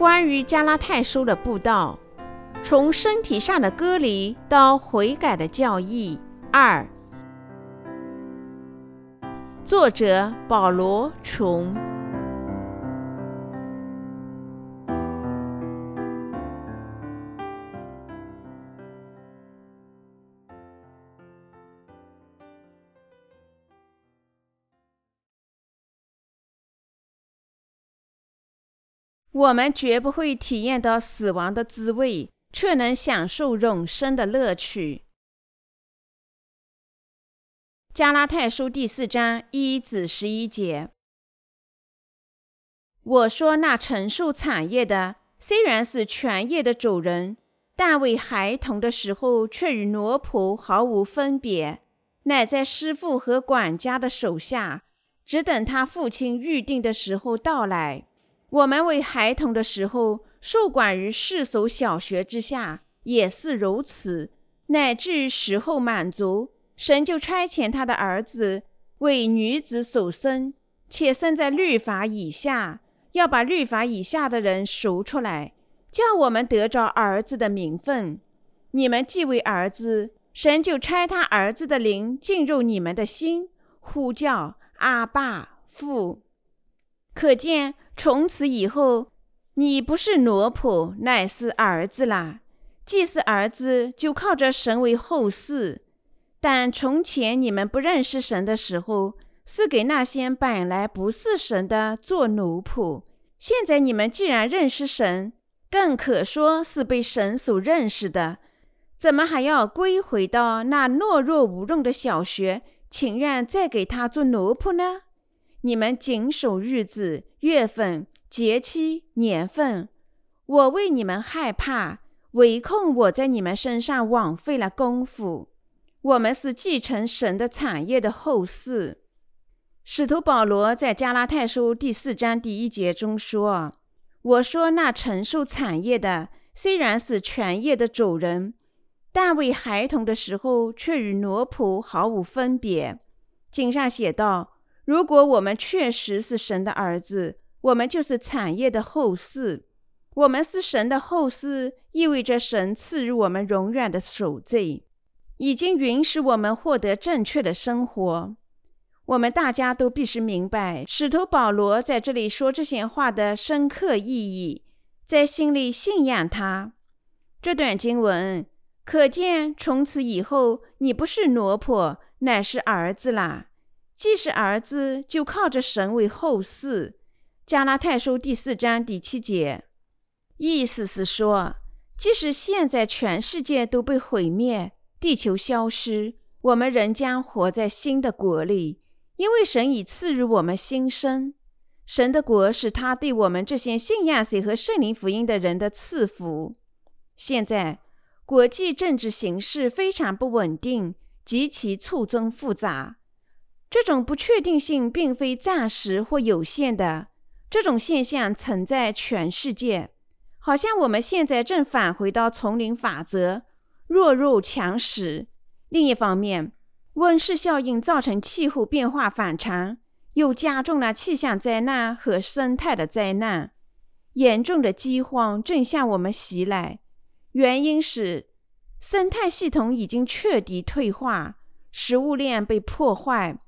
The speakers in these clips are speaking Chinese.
关于加拉太书的布道，从身体上的割离到悔改的教义。二，作者保罗·琼。我们绝不会体验到死亡的滋味，却能享受永生的乐趣。加拉太书第四章一至十一节。我说那承受产业的，虽然是全业的主人，但为孩童的时候，却与奴仆毫无分别，乃在师傅和管家的手下，只等他父亲预定的时候到来。我们为孩童的时候，受管于世俗小学之下，也是如此。乃至时候满足，神就差遣他的儿子为女子所生，且生在律法以下，要把律法以下的人赎出来，叫我们得着儿子的名分。你们既为儿子，神就差他儿子的灵进入你们的心，呼叫阿爸父。可见。从此以后，你不是奴仆，乃是儿子啦。既是儿子，就靠着神为后嗣。但从前你们不认识神的时候，是给那些本来不是神的做奴仆。现在你们既然认识神，更可说是被神所认识的，怎么还要归回到那懦弱无用的小学，情愿再给他做奴仆呢？你们谨守日子、月份、节期、年份，我为你们害怕，唯恐我在你们身上枉费了功夫。我们是继承神的产业的后嗣。使徒保罗在加拉太书第四章第一节中说：“我说那承受产业的，虽然是全业的主人，但为孩童的时候，却与奴仆毫无分别。”经上写道。如果我们确实是神的儿子，我们就是产业的后嗣。我们是神的后嗣，意味着神赐予我们永远的守罪，已经允许我们获得正确的生活。我们大家都必须明白，使徒保罗在这里说这些话的深刻意义，在心里信仰他。这段经文可见，从此以后，你不是奴仆，乃是儿子啦。既是儿子，就靠着神为后嗣。加拉太书第四章第七节，意思是说，即使现在全世界都被毁灭，地球消失，我们仍将活在新的国里，因为神已赐予我们新生。神的国是他对我们这些信仰谁和圣灵福音的人的赐福。现在国际政治形势非常不稳定，极其错综复杂。这种不确定性并非暂时或有限的，这种现象存在全世界。好像我们现在正返回到丛林法则，弱肉强食。另一方面，温室效应造成气候变化反常，又加重了气象灾难和生态的灾难。严重的饥荒正向我们袭来，原因是生态系统已经彻底退化，食物链被破坏。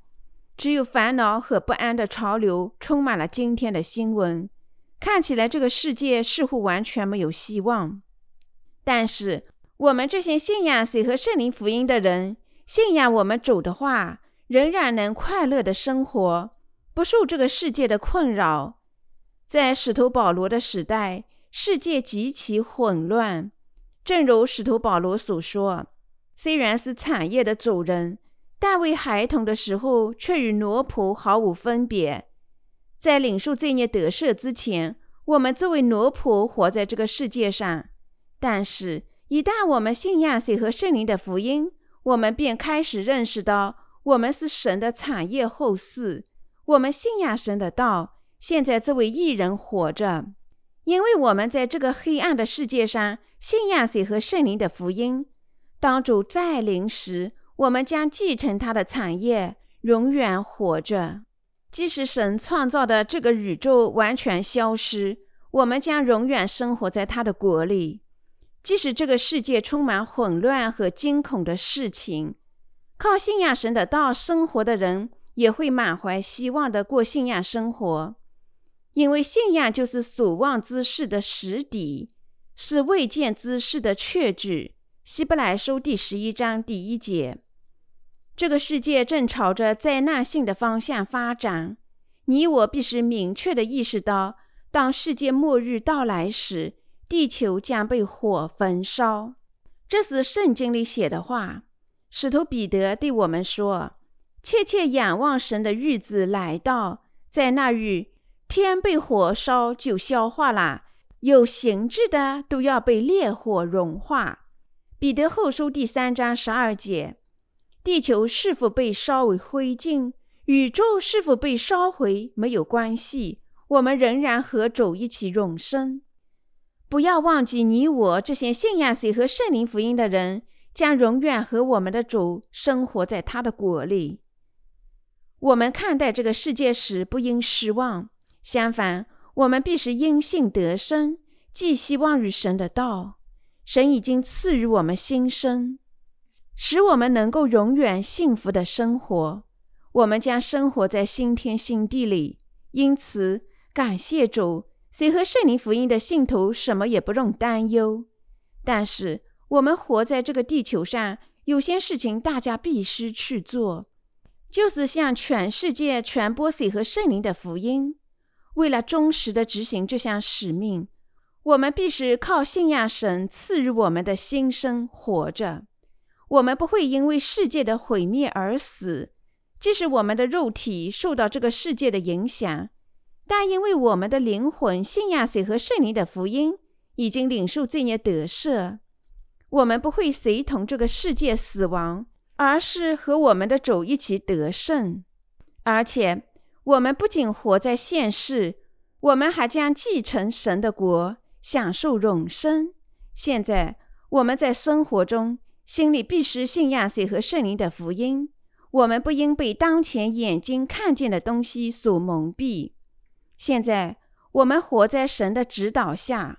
只有烦恼和不安的潮流充满了今天的新闻。看起来这个世界似乎完全没有希望。但是我们这些信仰谁和圣灵福音的人，信仰我们主的话，仍然能快乐的生活，不受这个世界的困扰。在使徒保罗的时代，世界极其混乱。正如使徒保罗所说：“虽然是产业的主人。”大卫孩童的时候，却与奴仆毫无分别。在领受罪孽得赦之前，我们作为奴仆活在这个世界上；但是，一旦我们信仰谁和圣灵的福音，我们便开始认识到，我们是神的产业后嗣。我们信仰神的道，现在作为一人活着，因为我们在这个黑暗的世界上信仰谁和圣灵的福音。当主再临时，我们将继承他的产业，永远活着。即使神创造的这个宇宙完全消失，我们将永远生活在他的国里。即使这个世界充满混乱和惊恐的事情，靠信仰神的道生活的人也会满怀希望的过信仰生活，因为信仰就是所望之事的实底，是未见之事的确据。希伯来书第十一章第一节。这个世界正朝着灾难性的方向发展，你我必须明确的意识到，当世界末日到来时。地球将被火焚烧，这是圣经里写的话。使徒彼得对我们说：“切切仰望神的日子来到，在那日，天被火烧就消化了，有形质的都要被烈火融化。”彼得后书第三章十二节。地球是否被烧为灰烬，宇宙是否被烧毁没有关系，我们仍然和主一起永生。不要忘记，你我这些信仰谁和圣灵福音的人，将永远和我们的主生活在他的国里。我们看待这个世界时，不应失望。相反，我们必是因信得生，寄希望于神的道。神已经赐予我们新生，使我们能够永远幸福的生活。我们将生活在新天新地里。因此，感谢主。谁和圣灵福音的信徒什么也不用担忧，但是我们活在这个地球上，有些事情大家必须去做，就是向全世界传播谁和圣灵的福音。为了忠实的执行这项使命，我们必须靠信仰神赐予我们的新生活着。我们不会因为世界的毁灭而死，即使我们的肉体受到这个世界的影响。但因为我们的灵魂信仰谁和圣灵的福音，已经领受罪孽得赦，我们不会随同这个世界死亡，而是和我们的主一起得胜。而且，我们不仅活在现世，我们还将继承神的国，享受永生。现在，我们在生活中心里必须信仰谁和圣灵的福音。我们不应被当前眼睛看见的东西所蒙蔽。现在我们活在神的指导下。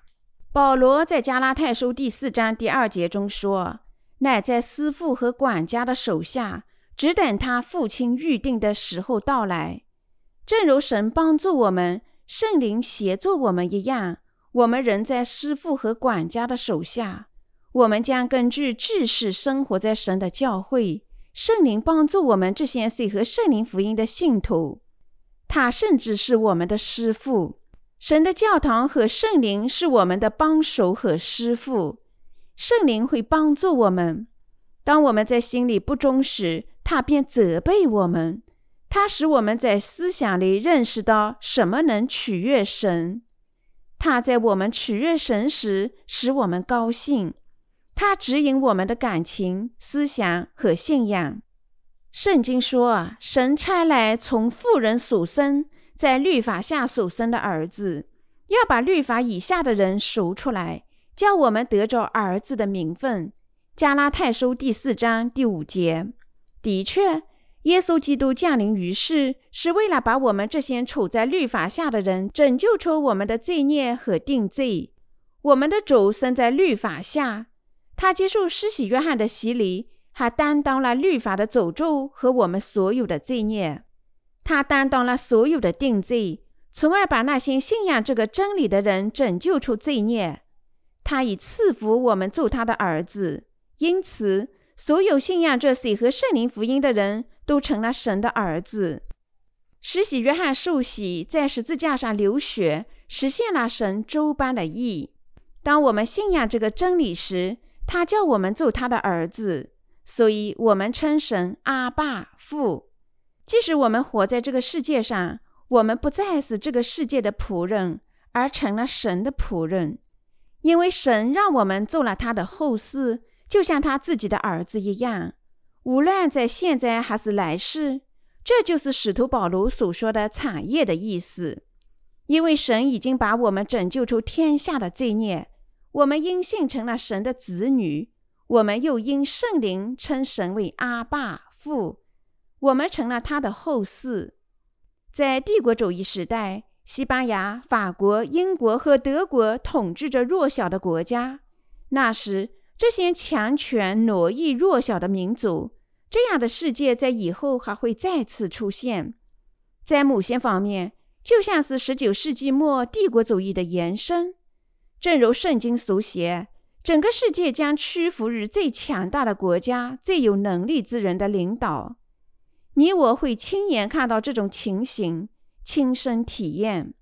保罗在加拉太书第四章第二节中说：“乃在师父和管家的手下，只等他父亲预定的时候到来。正如神帮助我们，圣灵协助我们一样，我们仍在师父和管家的手下。我们将根据知识生活在神的教会。圣灵帮助我们这些随和圣灵福音的信徒。”他甚至是我们的师傅，神的教堂和圣灵是我们的帮手和师傅。圣灵会帮助我们。当我们在心里不忠时，他便责备我们。他使我们在思想里认识到什么能取悦神。他在我们取悦神时使我们高兴。他指引我们的感情、思想和信仰。圣经说：“神差来从妇人所生，在律法下所生的儿子，要把律法以下的人赎出来，叫我们得着儿子的名分。”加拉太书第四章第五节。的确，耶稣基督降临于世，是为了把我们这些处在律法下的人拯救出我们的罪孽和定罪。我们的主生在律法下，他接受施洗约翰的洗礼。还担当了律法的诅咒和我们所有的罪孽，他担当了所有的定罪，从而把那些信仰这个真理的人拯救出罪孽。他已赐福我们做他的儿子，因此所有信仰这水和圣灵福音的人都成了神的儿子。施洗约翰受洗，在十字架上流血，实现了神周般的义。当我们信仰这个真理时，他叫我们做他的儿子。所以，我们称神阿爸父。即使我们活在这个世界上，我们不再是这个世界的仆人，而成了神的仆人。因为神让我们做了他的后嗣，就像他自己的儿子一样。无论在现在还是来世，这就是使徒保罗所说的产业的意思。因为神已经把我们拯救出天下的罪孽，我们因信成了神的子女。我们又因圣灵称神为阿爸父，我们成了他的后嗣。在帝国主义时代，西班牙、法国、英国和德国统治着弱小的国家。那时，这些强权奴役弱小的民族。这样的世界在以后还会再次出现。在某些方面，就像是十九世纪末帝国主义的延伸。正如圣经所写，整个世界将屈服于最强大的国家、最有能力之人的领导。你我会亲眼看到这种情形，亲身体验。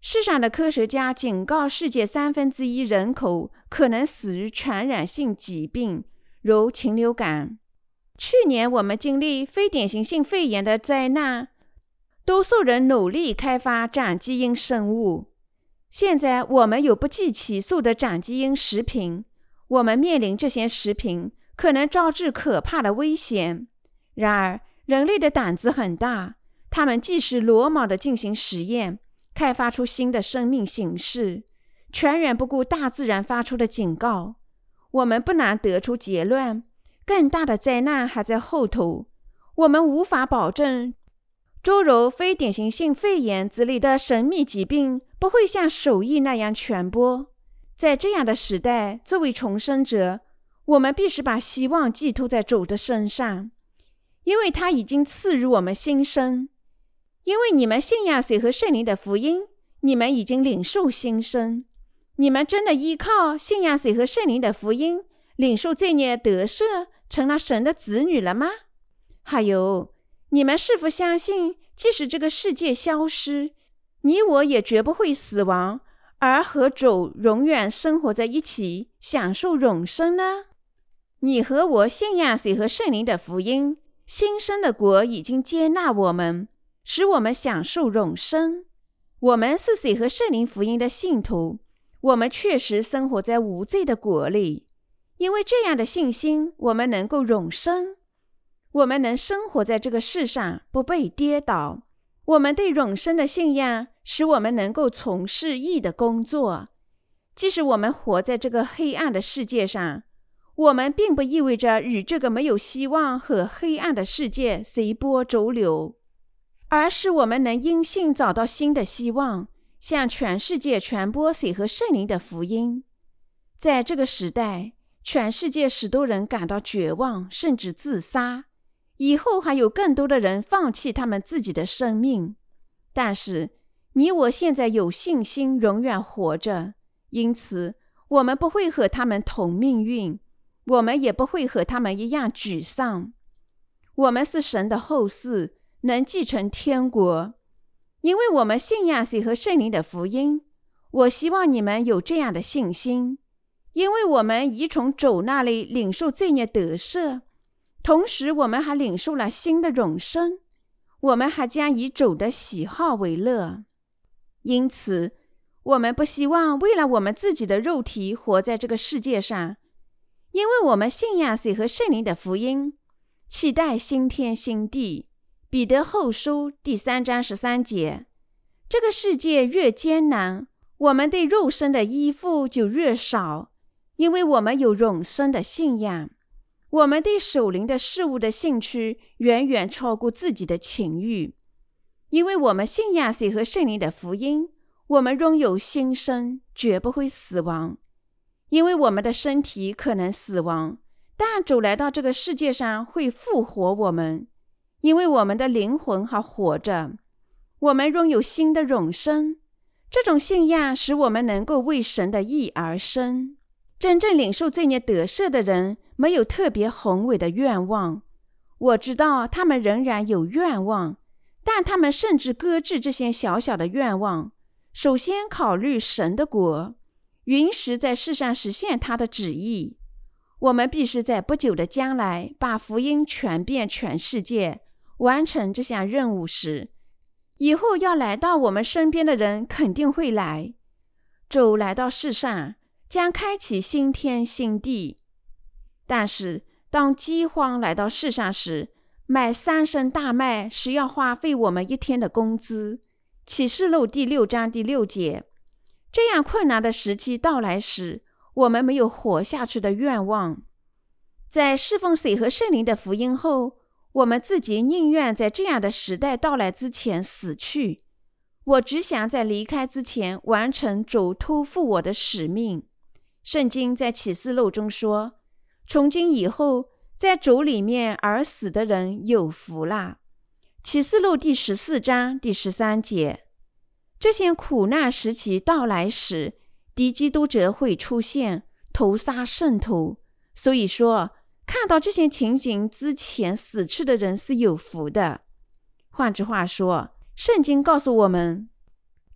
世上的科学家警告，世界三分之一人口可能死于传染性疾病，如禽流感。去年我们经历非典型性肺炎的灾难，多数人努力开发长基因生物。现在我们有不计其数的长基因食品，我们面临这些食品可能招致可怕的危险。然而，人类的胆子很大，他们即使鲁莽地进行实验，开发出新的生命形式，全然不顾大自然发出的警告。我们不难得出结论。更大的灾难还在后头。我们无法保证，诸如非典型性肺炎之类的神秘疾病不会像鼠疫那样传播。在这样的时代，作为重生者，我们必须把希望寄托在主的身上，因为他已经赐予我们新生。因为你们信仰水和圣灵的福音，你们已经领受新生。你们真的依靠信仰水和圣灵的福音，领受罪孽得赦？成了神的子女了吗？还有，你们是否相信，即使这个世界消失，你我也绝不会死亡，而和主永远生活在一起，享受永生呢？你和我信仰谁和圣灵的福音？新生的国已经接纳我们，使我们享受永生。我们是谁和圣灵福音的信徒？我们确实生活在无罪的国里。因为这样的信心，我们能够永生，我们能生活在这个世上，不被跌倒。我们对永生的信仰，使我们能够从事义的工作。即使我们活在这个黑暗的世界上，我们并不意味着与这个没有希望和黑暗的世界随波逐流，而是我们能因信找到新的希望，向全世界传播水和圣灵的福音。在这个时代。全世界许多人感到绝望，甚至自杀。以后还有更多的人放弃他们自己的生命。但是你我现在有信心永远活着，因此我们不会和他们同命运，我们也不会和他们一样沮丧。我们是神的后嗣，能继承天国，因为我们信仰谁和圣灵的福音。我希望你们有这样的信心。因为我们已从主那里领受罪孽得赦，同时我们还领受了新的永生。我们还将以主的喜好为乐。因此，我们不希望为了我们自己的肉体活在这个世界上，因为我们信仰谁和圣灵的福音，期待新天新地。彼得后书第三章十三节：这个世界越艰难，我们对肉身的依附就越少。因为我们有永生的信仰，我们对属灵的事物的兴趣远远超过自己的情欲。因为我们信仰谁和圣灵的福音，我们拥有新生，绝不会死亡。因为我们的身体可能死亡，但主来到这个世界上会复活我们。因为我们的灵魂还活着，我们拥有新的永生。这种信仰使我们能够为神的义而生。真正领受罪孽得赦的人，没有特别宏伟的愿望。我知道他们仍然有愿望，但他们甚至搁置这些小小的愿望，首先考虑神的国，允许在世上实现他的旨意。我们必须在不久的将来把福音传遍全世界。完成这项任务时，以后要来到我们身边的人肯定会来。主来到世上。将开启新天新地，但是当饥荒来到世上时，买三升大麦是要花费我们一天的工资。启示录第六章第六节。这样困难的时期到来时，我们没有活下去的愿望。在侍奉水和圣灵的福音后，我们自己宁愿在这样的时代到来之前死去。我只想在离开之前完成主托付我的使命。圣经在启示录中说：“从今以后，在主里面而死的人有福啦。”启示录第十四章第十三节。这些苦难时期到来时，敌基督者会出现，屠杀圣徒。所以说，看到这些情景之前死去的人是有福的。换句话说，圣经告诉我们，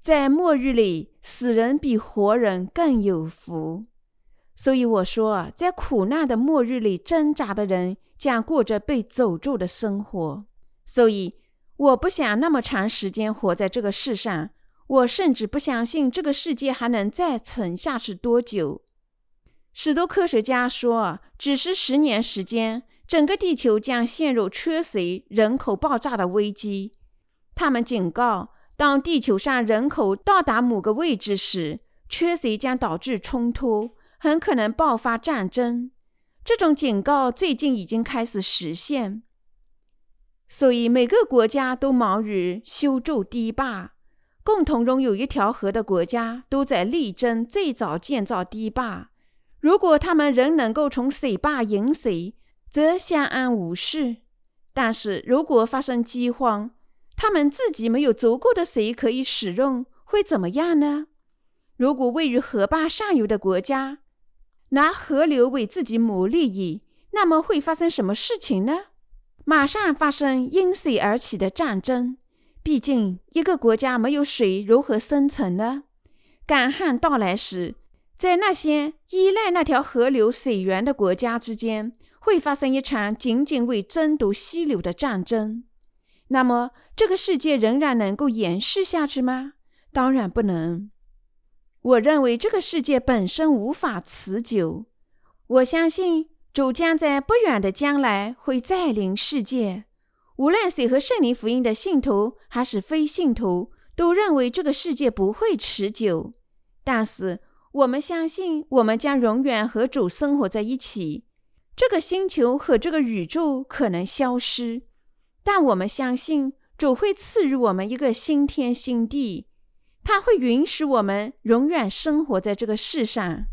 在末日里，死人比活人更有福。所以我说，在苦难的末日里挣扎的人将过着被诅咒的生活。所以，我不想那么长时间活在这个世上。我甚至不相信这个世界还能再存下去多久。许多科学家说，只是十年时间，整个地球将陷入缺水、人口爆炸的危机。他们警告，当地球上人口到达某个位置时，缺水将导致冲突。很可能爆发战争，这种警告最近已经开始实现。所以每个国家都忙于修筑堤坝，共同拥有一条河的国家都在力争最早建造堤坝。如果他们仍能够从水坝引水，则相安无事；但是如果发生饥荒，他们自己没有足够的水可以使用，会怎么样呢？如果位于河坝上游的国家，拿河流为自己谋利益，那么会发生什么事情呢？马上发生因水而起的战争。毕竟，一个国家没有水，如何生存呢？干旱到来时，在那些依赖那条河流水源的国家之间，会发生一场仅仅为争夺溪流的战争。那么，这个世界仍然能够延续下去吗？当然不能。我认为这个世界本身无法持久。我相信主将在不远的将来会再临世界。无论谁和圣灵福音的信徒还是非信徒，都认为这个世界不会持久。但是我们相信，我们将永远和主生活在一起。这个星球和这个宇宙可能消失，但我们相信主会赐予我们一个新天新地。他会允许我们永远生活在这个世上。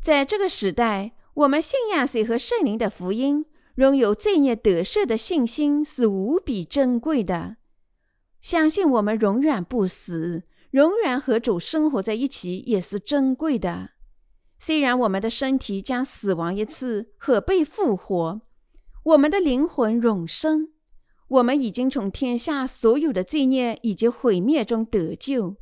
在这个时代，我们信仰谁和圣灵的福音，拥有罪孽得赦的信心是无比珍贵的。相信我们永远不死，永远和主生活在一起也是珍贵的。虽然我们的身体将死亡一次和被复活，我们的灵魂永生。我们已经从天下所有的罪孽以及毁灭中得救。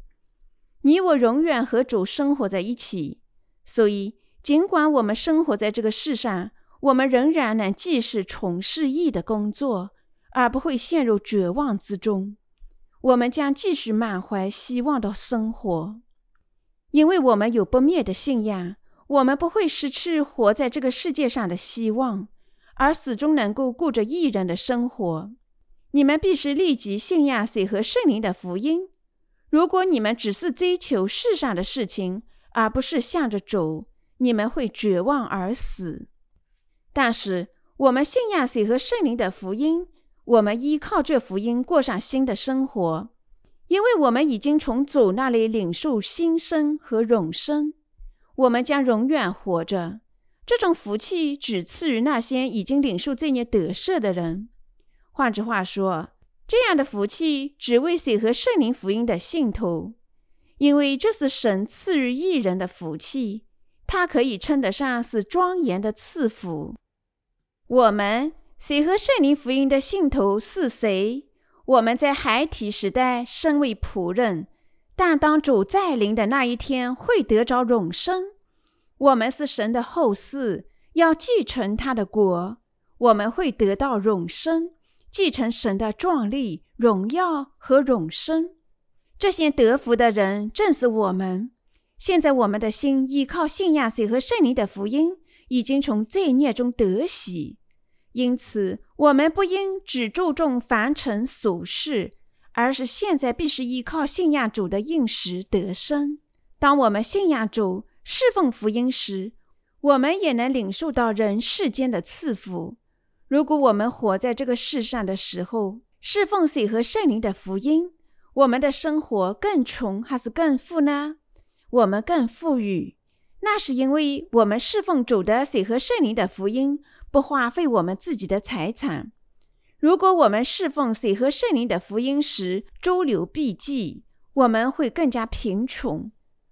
你我永远和主生活在一起，所以尽管我们生活在这个世上，我们仍然能继续从事义的工作，而不会陷入绝望之中。我们将继续满怀希望的生活，因为我们有不灭的信仰。我们不会失去活在这个世界上的希望，而始终能够过着义人的生活。你们必须立即信仰水和圣灵的福音。如果你们只是追求世上的事情，而不是向着主，你们会绝望而死。但是，我们信仰水和圣灵的福音，我们依靠这福音过上新的生活，因为我们已经从主那里领受新生和永生，我们将永远活着。这种福气只赐予那些已经领受这孽得赦的人。换句话说，这样的福气只为谁和圣灵福音的信徒，因为这是神赐予一人的福气，它可以称得上是庄严的赐福。我们谁和圣灵福音的信徒是谁？我们在孩提时代身为仆人，但当主再临的那一天会得着永生。我们是神的后嗣，要继承他的国，我们会得到永生。继承神的壮丽、荣耀和永生，这些得福的人正是我们。现在，我们的心依靠信仰谁和圣灵的福音，已经从罪孽中得洗。因此，我们不应只注重凡尘俗事，而是现在必须依靠信仰主的应时得生。当我们信仰主、侍奉福音时，我们也能领受到人世间的赐福。如果我们活在这个世上的时候，侍奉水和圣灵的福音，我们的生活更穷还是更富呢？我们更富裕，那是因为我们侍奉主的水和圣灵的福音，不花费我们自己的财产。如果我们侍奉水和圣灵的福音时周流避济，我们会更加贫穷；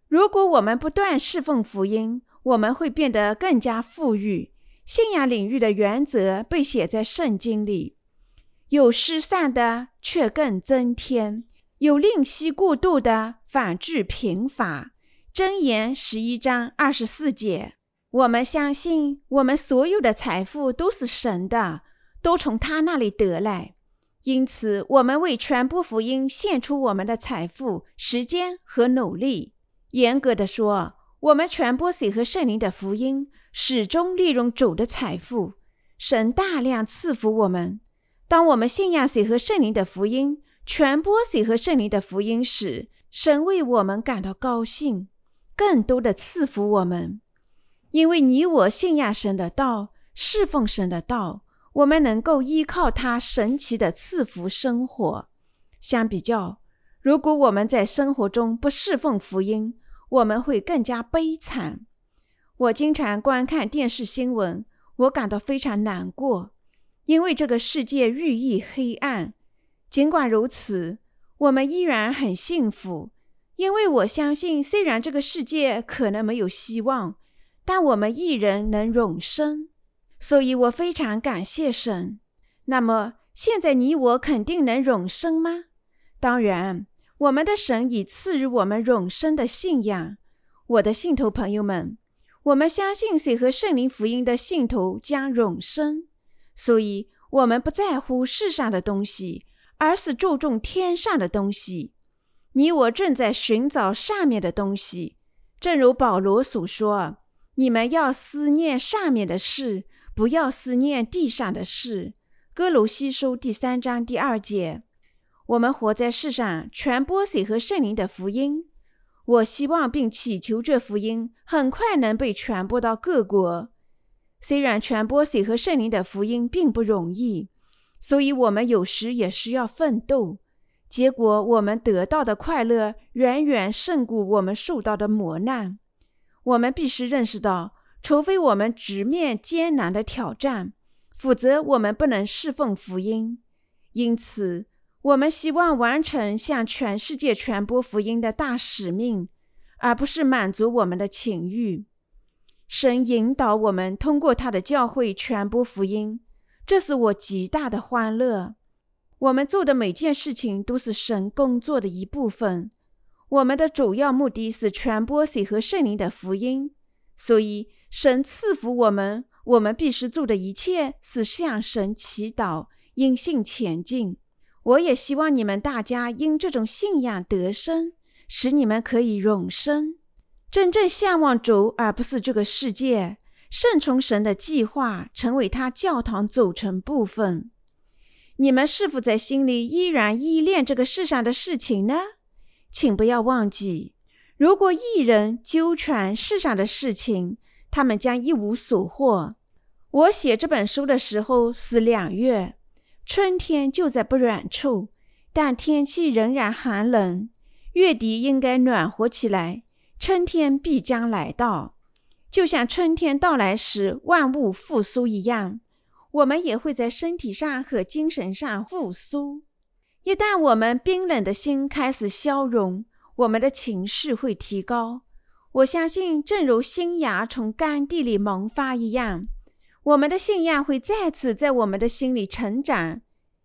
如果我们不断侍奉福音，我们会变得更加富裕。信仰领域的原则被写在圣经里：有失散的，却更增添。有吝惜过度的，反致贫乏。箴言十一章二十四节。我们相信，我们所有的财富都是神的，都从他那里得来。因此，我们为传播福音献出我们的财富、时间和努力。严格的说，我们传播水和圣灵的福音，始终利用主的财富。神大量赐福我们。当我们信仰水和圣灵的福音。传播水和圣灵的福音时，神为我们感到高兴，更多的赐福我们。因为你我信仰神的道，侍奉神的道，我们能够依靠他神奇的赐福生活。相比较，如果我们在生活中不侍奉福音，我们会更加悲惨。我经常观看电视新闻，我感到非常难过，因为这个世界日益黑暗。尽管如此，我们依然很幸福，因为我相信，虽然这个世界可能没有希望，但我们一人能永生。所以我非常感谢神。那么，现在你我肯定能永生吗？当然，我们的神已赐予我们永生的信仰。我的信徒朋友们，我们相信谁和圣灵福音的信徒将永生，所以我们不在乎世上的东西。而是注重天上的东西。你我正在寻找上面的东西，正如保罗所说：“你们要思念上面的事，不要思念地上的事。”哥罗西书第三章第二节。我们活在世上，传播水和圣灵的福音。我希望并祈求这福音很快能被传播到各国。虽然传播水和圣灵的福音并不容易。所以，我们有时也需要奋斗，结果我们得到的快乐远远胜过我们受到的磨难。我们必须认识到，除非我们直面艰难的挑战，否则我们不能侍奉福音。因此，我们希望完成向全世界传播福音的大使命，而不是满足我们的情欲。神引导我们通过他的教会传播福音。这是我极大的欢乐。我们做的每件事情都是神工作的一部分。我们的主要目的是传播水和圣灵的福音。所以，神赐福我们，我们必须做的一切是向神祈祷，因信前进。我也希望你们大家因这种信仰得生，使你们可以永生，真正向往主，而不是这个世界。顺从神的计划，成为他教堂组成部分。你们是否在心里依然依恋这个世上的事情呢？请不要忘记，如果一人纠缠世上的事情，他们将一无所获。我写这本书的时候是两月，春天就在不远处，但天气仍然寒冷。月底应该暖和起来，春天必将来到。就像春天到来时万物复苏一样，我们也会在身体上和精神上复苏。一旦我们冰冷的心开始消融，我们的情绪会提高。我相信，正如新芽从干地里萌发一样，我们的信仰会再次在我们的心里成长。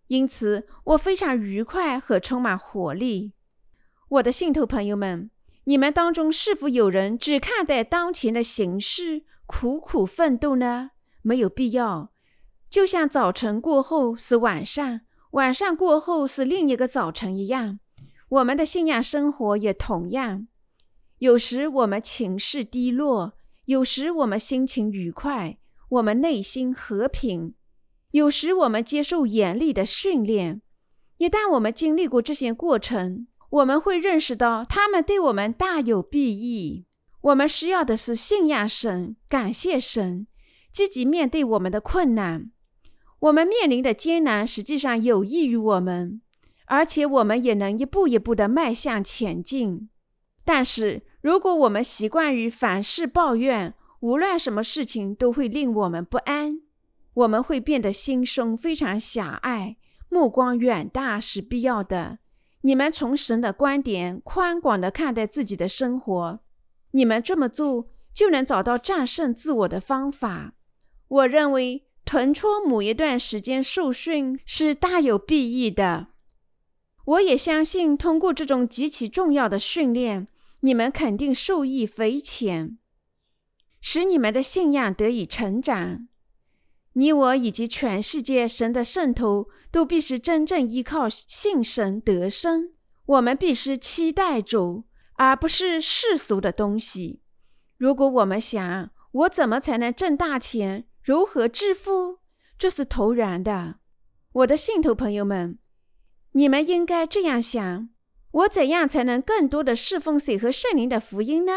因此，我非常愉快和充满活力。我的信徒朋友们。你们当中是否有人只看待当前的形势，苦苦奋斗呢？没有必要。就像早晨过后是晚上，晚上过后是另一个早晨一样，我们的信仰生活也同样。有时我们情绪低落，有时我们心情愉快，我们内心和平。有时我们接受严厉的训练。一旦我们经历过这些过程，我们会认识到，他们对我们大有裨益。我们需要的是信仰神、感谢神、积极面对我们的困难。我们面临的艰难实际上有益于我们，而且我们也能一步一步的迈向前进。但是，如果我们习惯于凡事抱怨，无论什么事情都会令我们不安，我们会变得心胸非常狭隘，目光远大是必要的。你们从神的观点宽广的看待自己的生活，你们这么做就能找到战胜自我的方法。我认为臀戳某一段时间受训是大有裨益的。我也相信，通过这种极其重要的训练，你们肯定受益匪浅，使你们的信仰得以成长。你我以及全世界神的圣徒都必须真正依靠信神得生。我们必须期待主，而不是世俗的东西。如果我们想我怎么才能挣大钱，如何致富，这是徒然的。我的信徒朋友们。你们应该这样想：我怎样才能更多的侍奉水和圣灵的福音呢？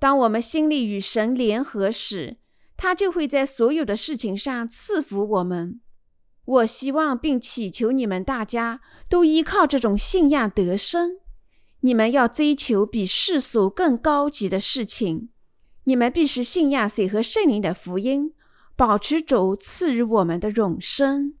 当我们心里与神联合时，他就会在所有的事情上赐福我们。我希望并祈求你们大家都依靠这种信仰得生。你们要追求比世俗更高级的事情。你们必须信仰水和圣灵的福音，保持主赐予我们的永生。